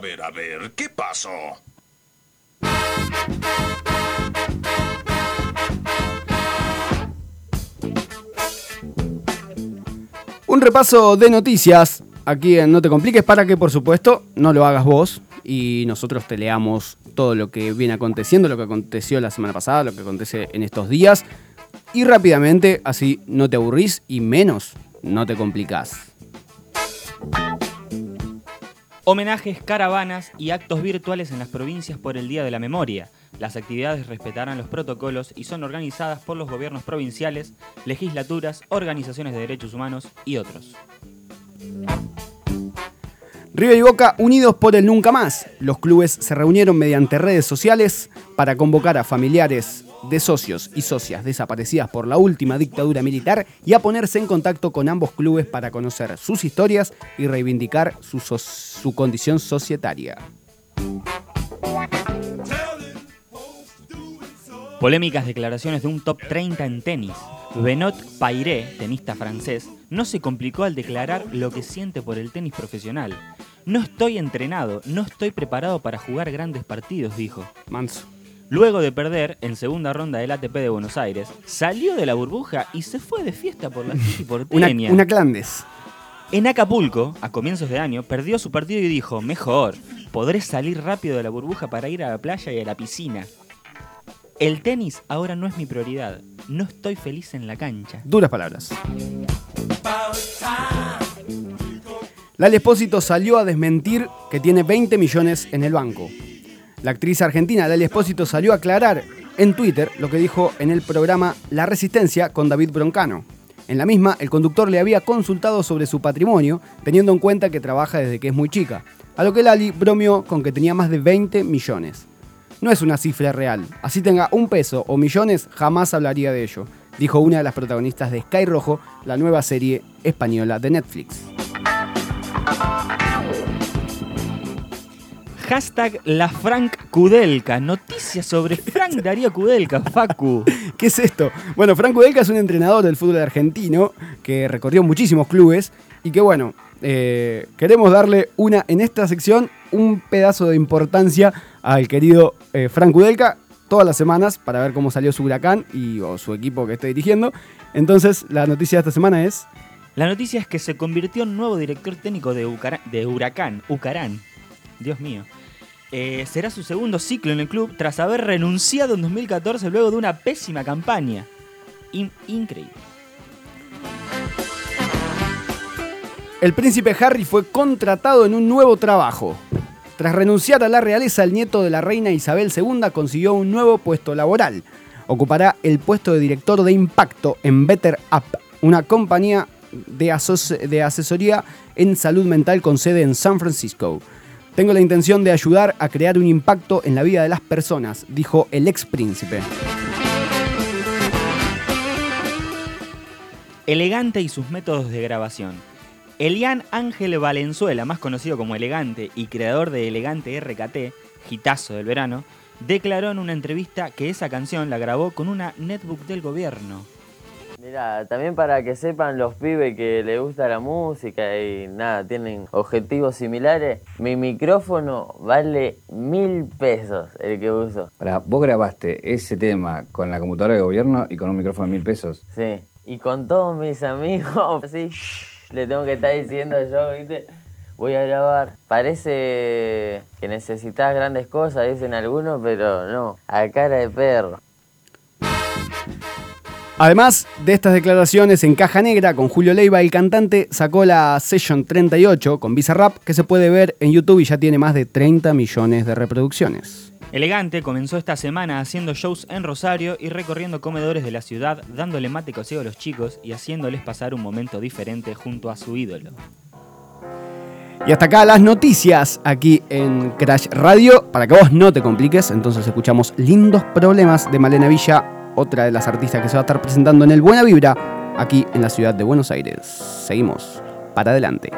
A ver, a ver, ¿qué pasó? Un repaso de noticias aquí en No Te Compliques para que, por supuesto, no lo hagas vos y nosotros te leamos todo lo que viene aconteciendo, lo que aconteció la semana pasada, lo que acontece en estos días. Y rápidamente, así no te aburrís y menos no te complicás. Homenajes, caravanas y actos virtuales en las provincias por el Día de la Memoria. Las actividades respetarán los protocolos y son organizadas por los gobiernos provinciales, legislaturas, organizaciones de derechos humanos y otros. River y Boca unidos por el nunca más. Los clubes se reunieron mediante redes sociales para convocar a familiares de socios y socias desaparecidas por la última dictadura militar y a ponerse en contacto con ambos clubes para conocer sus historias y reivindicar su, so- su condición societaria. Polémicas declaraciones de un top 30 en tenis. Benoit Pairé, tenista francés, no se complicó al declarar lo que siente por el tenis profesional. No estoy entrenado, no estoy preparado para jugar grandes partidos, dijo. Manso. Luego de perder en segunda ronda del ATP de Buenos Aires, salió de la burbuja y se fue de fiesta por la City Una, porteña. una clandes. En Acapulco, a comienzos de año, perdió su partido y dijo, mejor, podré salir rápido de la burbuja para ir a la playa y a la piscina. El tenis ahora no es mi prioridad. No estoy feliz en la cancha. Duras palabras. Lali Espósito salió a desmentir que tiene 20 millones en el banco. La actriz argentina Lali Espósito salió a aclarar en Twitter lo que dijo en el programa La Resistencia con David Broncano. En la misma, el conductor le había consultado sobre su patrimonio, teniendo en cuenta que trabaja desde que es muy chica, a lo que Lali bromeó con que tenía más de 20 millones. No es una cifra real, así tenga un peso o millones, jamás hablaría de ello, dijo una de las protagonistas de Sky Rojo, la nueva serie española de Netflix. Hashtag la Frank Kudelka. Noticias sobre Frank Darío Kudelka, Facu. ¿Qué es esto? Bueno, Franco Delca es un entrenador del fútbol argentino que recorrió muchísimos clubes y que bueno, eh, queremos darle una, en esta sección, un pedazo de importancia al querido eh, Frank Kudelka todas las semanas para ver cómo salió su huracán y o su equipo que está dirigiendo. Entonces, la noticia de esta semana es... La noticia es que se convirtió en nuevo director técnico de, Ucara- de Huracán, Ucarán. Dios mío. Eh, será su segundo ciclo en el club tras haber renunciado en 2014 luego de una pésima campaña. In- increíble. El príncipe Harry fue contratado en un nuevo trabajo. Tras renunciar a la realeza, el nieto de la reina Isabel II consiguió un nuevo puesto laboral. Ocupará el puesto de director de impacto en Better Up, una compañía de asesoría en salud mental con sede en San Francisco. Tengo la intención de ayudar a crear un impacto en la vida de las personas, dijo el ex príncipe. Elegante y sus métodos de grabación. Elian Ángel Valenzuela, más conocido como Elegante y creador de Elegante RKT, hitazo del verano, declaró en una entrevista que esa canción la grabó con una netbook del gobierno. Mira, también para que sepan los pibes que les gusta la música y nada, tienen objetivos similares, mi micrófono vale mil pesos el que uso. Para, vos grabaste ese tema con la computadora de gobierno y con un micrófono de mil pesos. Sí, y con todos mis amigos, así, le tengo que estar diciendo yo, ¿viste? Voy a grabar. Parece que necesitas grandes cosas, dicen algunos, pero no, a cara de perro. Además de estas declaraciones en caja negra con Julio Leiva, el cantante sacó la Session 38 con Bizarrap que se puede ver en YouTube y ya tiene más de 30 millones de reproducciones. Elegante comenzó esta semana haciendo shows en Rosario y recorriendo comedores de la ciudad, dándole mate cocido a los chicos y haciéndoles pasar un momento diferente junto a su ídolo. Y hasta acá las noticias aquí en Crash Radio. Para que vos no te compliques, entonces escuchamos Lindos Problemas de Malena Villa, otra de las artistas que se va a estar presentando en el Buena Vibra aquí en la ciudad de Buenos Aires. Seguimos para adelante.